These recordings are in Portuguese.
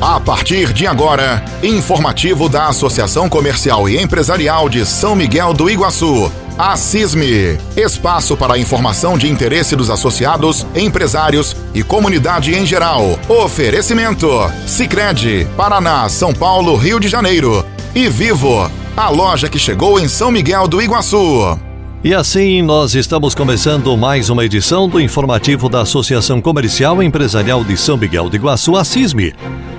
A partir de agora, informativo da Associação Comercial e Empresarial de São Miguel do Iguaçu. A CISME, espaço para informação de interesse dos associados, empresários e comunidade em geral. Oferecimento: Sicredi, Paraná, São Paulo, Rio de Janeiro. E Vivo, a loja que chegou em São Miguel do Iguaçu. E assim nós estamos começando mais uma edição do informativo da Associação Comercial e Empresarial de São Miguel do Iguaçu, a CISME.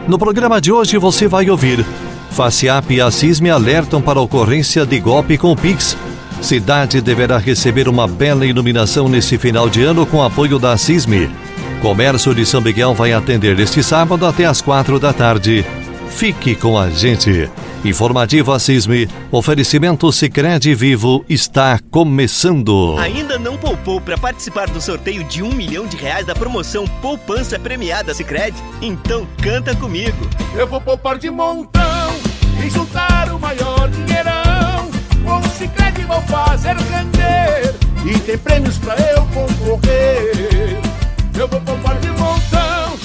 No programa de hoje você vai ouvir: FACIAP e a CISME alertam para ocorrência de golpe com o Pix. Cidade deverá receber uma bela iluminação nesse final de ano com apoio da CISME. Comércio de São Miguel vai atender este sábado até às quatro da tarde. Fique com a gente. Informativo Assisme, oferecimento Sicredi Vivo está começando. Ainda não poupou para participar do sorteio de um milhão de reais da promoção Poupança Premiada Sicredi? Então canta comigo. Eu vou poupar de montão e juntar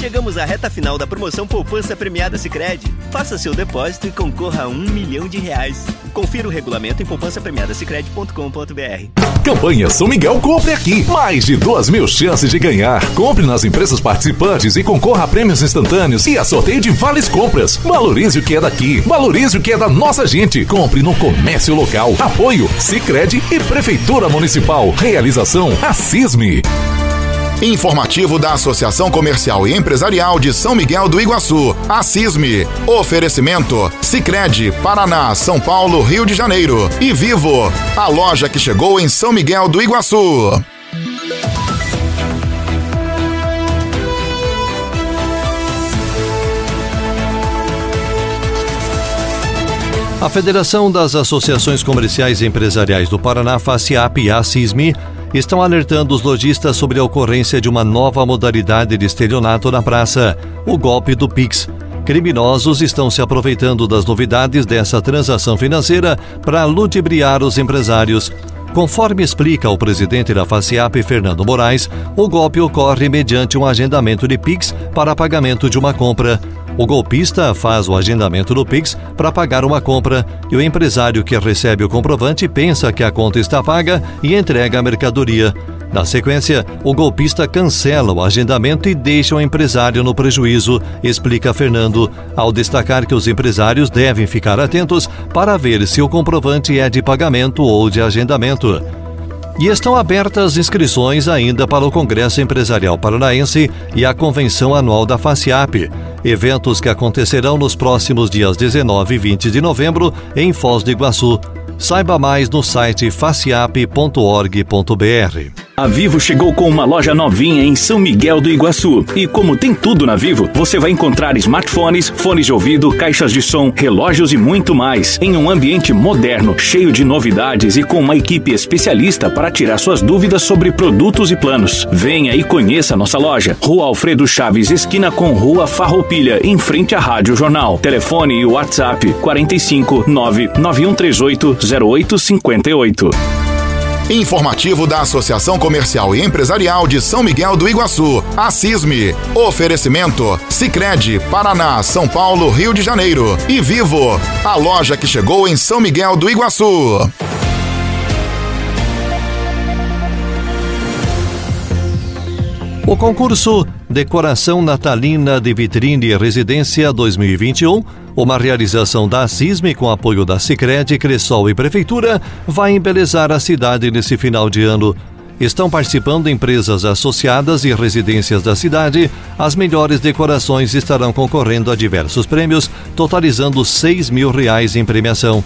Chegamos à reta final da promoção Poupança Premiada Sicredi. Faça seu depósito e concorra a um milhão de reais. Confira o regulamento em poupançapremiadasicredi.com.br. Campanha São Miguel Compre Aqui. Mais de duas mil chances de ganhar. Compre nas empresas participantes e concorra a prêmios instantâneos e a sorteio de vales compras. Valorize o que é daqui. Valorize o que é da nossa gente. Compre no comércio local. Apoio Sicredi e Prefeitura Municipal. Realização Assisme. Informativo da Associação Comercial e Empresarial de São Miguel do Iguaçu, a. Oferecimento: Sicredi, Paraná, São Paulo, Rio de Janeiro. E Vivo, a loja que chegou em São Miguel do Iguaçu. A Federação das Associações Comerciais e Empresariais do Paraná, FACIAP e a estão alertando os lojistas sobre a ocorrência de uma nova modalidade de estelionato na praça, o golpe do Pix. Criminosos estão se aproveitando das novidades dessa transação financeira para ludibriar os empresários. Conforme explica o presidente da FACIAP, Fernando Moraes, o golpe ocorre mediante um agendamento de Pix para pagamento de uma compra. O golpista faz o agendamento do Pix para pagar uma compra e o empresário que recebe o comprovante pensa que a conta está paga e entrega a mercadoria. Na sequência, o golpista cancela o agendamento e deixa o empresário no prejuízo, explica Fernando, ao destacar que os empresários devem ficar atentos para ver se o comprovante é de pagamento ou de agendamento. E estão abertas inscrições ainda para o Congresso Empresarial Paranaense e a Convenção Anual da FACIAP, eventos que acontecerão nos próximos dias 19 e 20 de novembro em Foz do Iguaçu. Saiba mais no site faciap.org.br. A Vivo chegou com uma loja novinha em São Miguel do Iguaçu. E como tem tudo na Vivo, você vai encontrar smartphones, fones de ouvido, caixas de som, relógios e muito mais. Em um ambiente moderno, cheio de novidades e com uma equipe especialista para tirar suas dúvidas sobre produtos e planos. Venha e conheça nossa loja. Rua Alfredo Chaves, esquina com Rua Farroupilha, em frente à Rádio Jornal. Telefone e WhatsApp 45 99138 0858. Informativo da Associação Comercial e Empresarial de São Miguel do Iguaçu, a CISME. Oferecimento: Sicredi, Paraná, São Paulo, Rio de Janeiro. E Vivo, a loja que chegou em São Miguel do Iguaçu. O concurso Decoração Natalina de Vitrine e Residência 2021, uma realização da CISME com apoio da Sicredi, Cressol e Prefeitura, vai embelezar a cidade nesse final de ano. Estão participando empresas associadas e residências da cidade. As melhores decorações estarão concorrendo a diversos prêmios, totalizando 6 mil reais em premiação.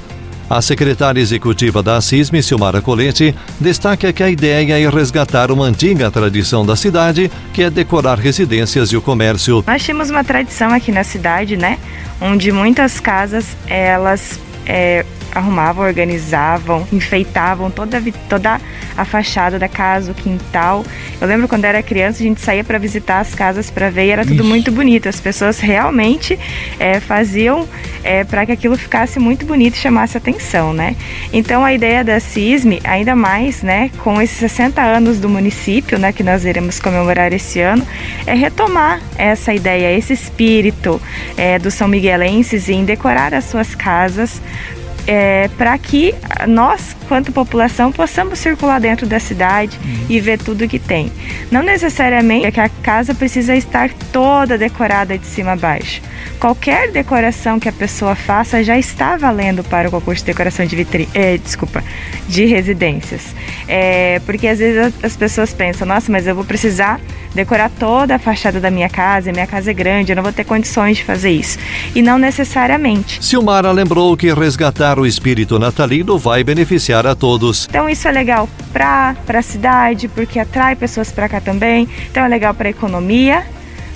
A secretária executiva da CISM, Silmara Colete, destaca que a ideia é resgatar uma antiga tradição da cidade, que é decorar residências e o comércio. Nós temos uma tradição aqui na cidade, né? Onde muitas casas, elas é, arrumavam, organizavam, enfeitavam toda, toda a fachada da casa, o quintal. Eu lembro quando era criança, a gente saía para visitar as casas para ver e era tudo Ixi. muito bonito. As pessoas realmente é, faziam é, para que aquilo ficasse muito bonito e chamasse atenção, né? Então a ideia da CISME, ainda mais, né, com esses 60 anos do município, né, que nós iremos comemorar esse ano, é retomar essa ideia, esse espírito é, dos São Miguelenses em decorar as suas casas é, para que nós, quanto população, possamos circular dentro da cidade uhum. e ver tudo que tem. Não necessariamente é que a casa precisa estar toda decorada de cima a baixo. Qualquer decoração que a pessoa faça já está valendo para o concurso de decoração de vitrine, é, desculpa, de residências. É, porque às vezes as pessoas pensam, nossa, mas eu vou precisar decorar toda a fachada da minha casa, minha casa é grande, eu não vou ter condições de fazer isso. E não necessariamente. Silmara lembrou que resgatar o espírito natalino vai beneficiar a todos. Então isso é legal para a cidade, porque atrai pessoas para cá também. Então é legal para a economia,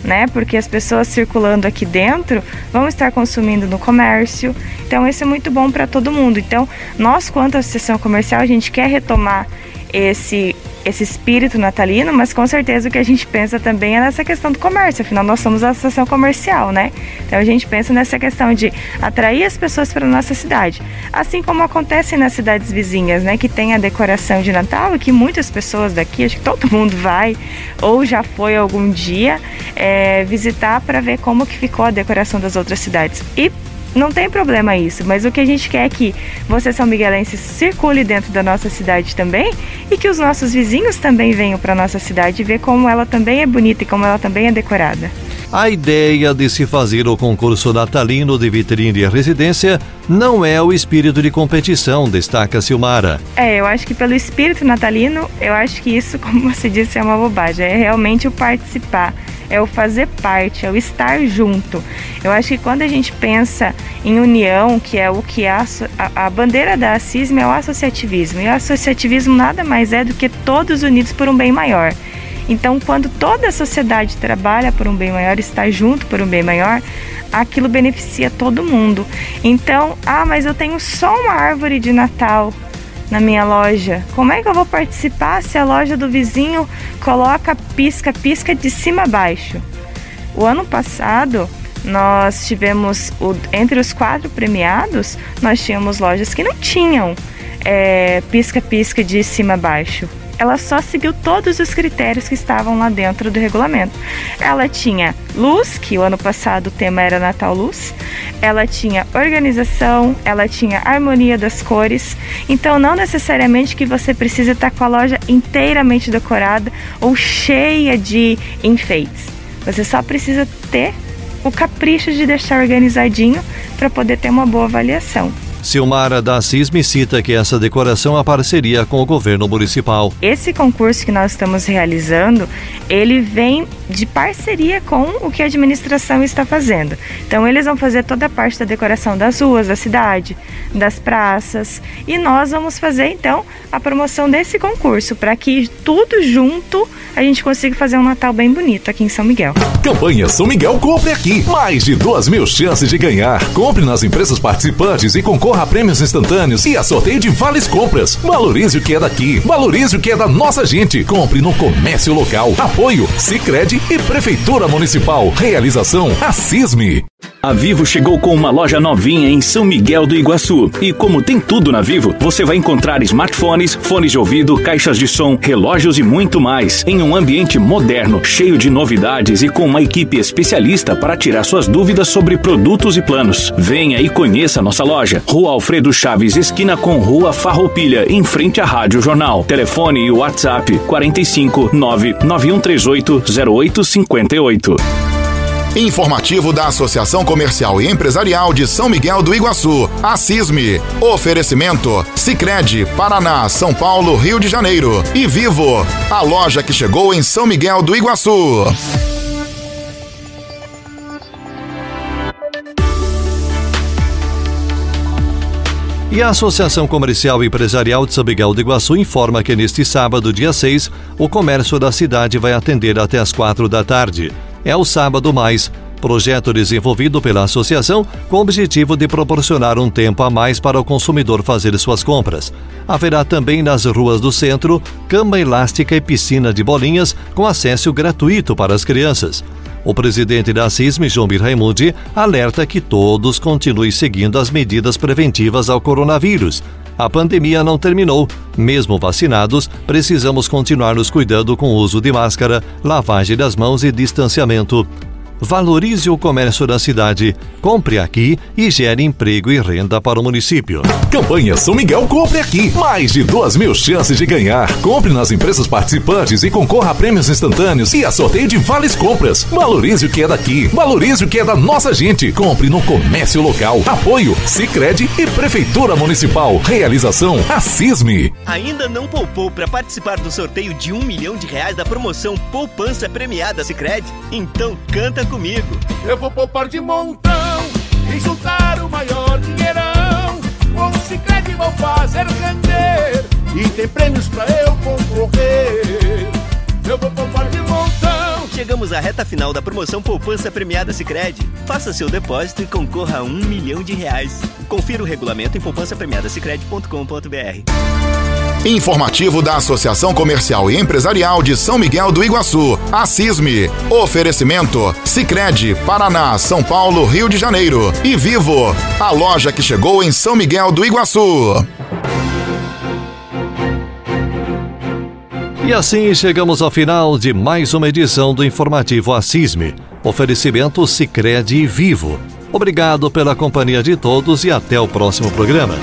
né? Porque as pessoas circulando aqui dentro vão estar consumindo no comércio. Então isso é muito bom para todo mundo. Então nós, quanto associação comercial, a gente quer retomar esse esse espírito natalino, mas com certeza o que a gente pensa também é nessa questão do comércio, afinal nós somos a associação comercial, né? Então a gente pensa nessa questão de atrair as pessoas para a nossa cidade, assim como acontece nas cidades vizinhas, né? Que tem a decoração de Natal e que muitas pessoas daqui, acho que todo mundo vai ou já foi algum dia é, visitar para ver como que ficou a decoração das outras cidades. E não tem problema isso, mas o que a gente quer é que você, São Miguelense, circule dentro da nossa cidade também e que os nossos vizinhos também venham para nossa cidade e ver como ela também é bonita e como ela também é decorada. A ideia de se fazer o concurso natalino de vitrine e residência não é o espírito de competição, destaca Silmara. É, eu acho que pelo espírito natalino, eu acho que isso, como você disse, é uma bobagem. É realmente o participar é o fazer parte, é o estar junto. Eu acho que quando a gente pensa em união, que é o que a, a, a bandeira da ACISM é o associativismo. E o associativismo nada mais é do que todos unidos por um bem maior. Então, quando toda a sociedade trabalha por um bem maior, está junto por um bem maior, aquilo beneficia todo mundo. Então, ah, mas eu tenho só uma árvore de Natal na minha loja. Como é que eu vou participar se a loja do vizinho coloca pisca, pisca de cima a baixo? O ano passado nós tivemos o, entre os quatro premiados, nós tínhamos lojas que não tinham pisca-pisca é, de cima a baixo ela só seguiu todos os critérios que estavam lá dentro do regulamento. Ela tinha luz, que o ano passado o tema era Natal Luz, ela tinha organização, ela tinha harmonia das cores. Então, não necessariamente que você precisa estar com a loja inteiramente decorada ou cheia de enfeites. Você só precisa ter o capricho de deixar organizadinho para poder ter uma boa avaliação. Silmara da CISM cita que essa decoração é parceria com o governo municipal. Esse concurso que nós estamos realizando, ele vem de parceria com o que a administração está fazendo. Então eles vão fazer toda a parte da decoração das ruas da cidade, das praças, e nós vamos fazer então a promoção desse concurso para que tudo junto a gente consiga fazer um Natal bem bonito aqui em São Miguel. Campanha São Miguel Compre Aqui. Mais de duas mil chances de ganhar. Compre nas empresas participantes e concorra a prêmios instantâneos e a sorteio de vales compras. Valorize o que é daqui. Valorize o que é da nossa gente. Compre no comércio local. Apoio Sicredi e Prefeitura Municipal. Realização Assisme. A Vivo chegou com uma loja novinha em São Miguel do Iguaçu. E como tem tudo na Vivo, você vai encontrar smartphones, fones de ouvido, caixas de som, relógios e muito mais. Em um ambiente moderno, cheio de novidades e com uma equipe especialista para tirar suas dúvidas sobre produtos e planos. Venha e conheça nossa loja. Rua Alfredo Chaves, esquina com Rua Farroupilha, em frente à Rádio Jornal. Telefone e WhatsApp 45 99138 0858. Informativo da Associação Comercial e Empresarial de São Miguel do Iguaçu, a CISME. Oferecimento: Sicredi, Paraná, São Paulo, Rio de Janeiro e Vivo, a loja que chegou em São Miguel do Iguaçu. E a Associação Comercial e Empresarial de São Miguel do Iguaçu informa que neste sábado, dia 6, o comércio da cidade vai atender até as quatro da tarde. É o sábado mais projeto desenvolvido pela associação com o objetivo de proporcionar um tempo a mais para o consumidor fazer suas compras. Haverá também nas ruas do centro cama elástica e piscina de bolinhas com acesso gratuito para as crianças. O presidente da CISM, João Bir Raimundi, alerta que todos continuem seguindo as medidas preventivas ao coronavírus. A pandemia não terminou. Mesmo vacinados, precisamos continuar nos cuidando com o uso de máscara, lavagem das mãos e distanciamento. Valorize o comércio da cidade. Compre aqui e gere emprego e renda para o município. Campanha São Miguel Compre Aqui. Mais de duas mil chances de ganhar. Compre nas empresas participantes e concorra a prêmios instantâneos e a sorteio de vales compras. Valorize o que é daqui. Valorize o que é da nossa gente. Compre no comércio local. Apoio Sicredi e Prefeitura Municipal. Realização Assisme. Ainda não poupou para participar do sorteio de um milhão de reais da promoção Poupança Premiada Sicredi? Então canta comigo. Eu vou poupar de montão e juntar o maior dinheirão. Com o Cicred vou fazer render e tem prêmios pra eu concorrer. Eu vou poupar de montão. Chegamos à reta final da promoção Poupança Premiada Sicredi. Faça seu depósito e concorra a um milhão de reais. Confira o regulamento em poupançapremiadasicredi.com.br. Informativo da Associação Comercial e Empresarial de São Miguel do Iguaçu, a CISME. Oferecimento: Sicredi, Paraná, São Paulo, Rio de Janeiro e Vivo, a loja que chegou em São Miguel do Iguaçu. E assim chegamos ao final de mais uma edição do informativo Assisme. Oferecimento Sicredi e Vivo. Obrigado pela companhia de todos e até o próximo programa.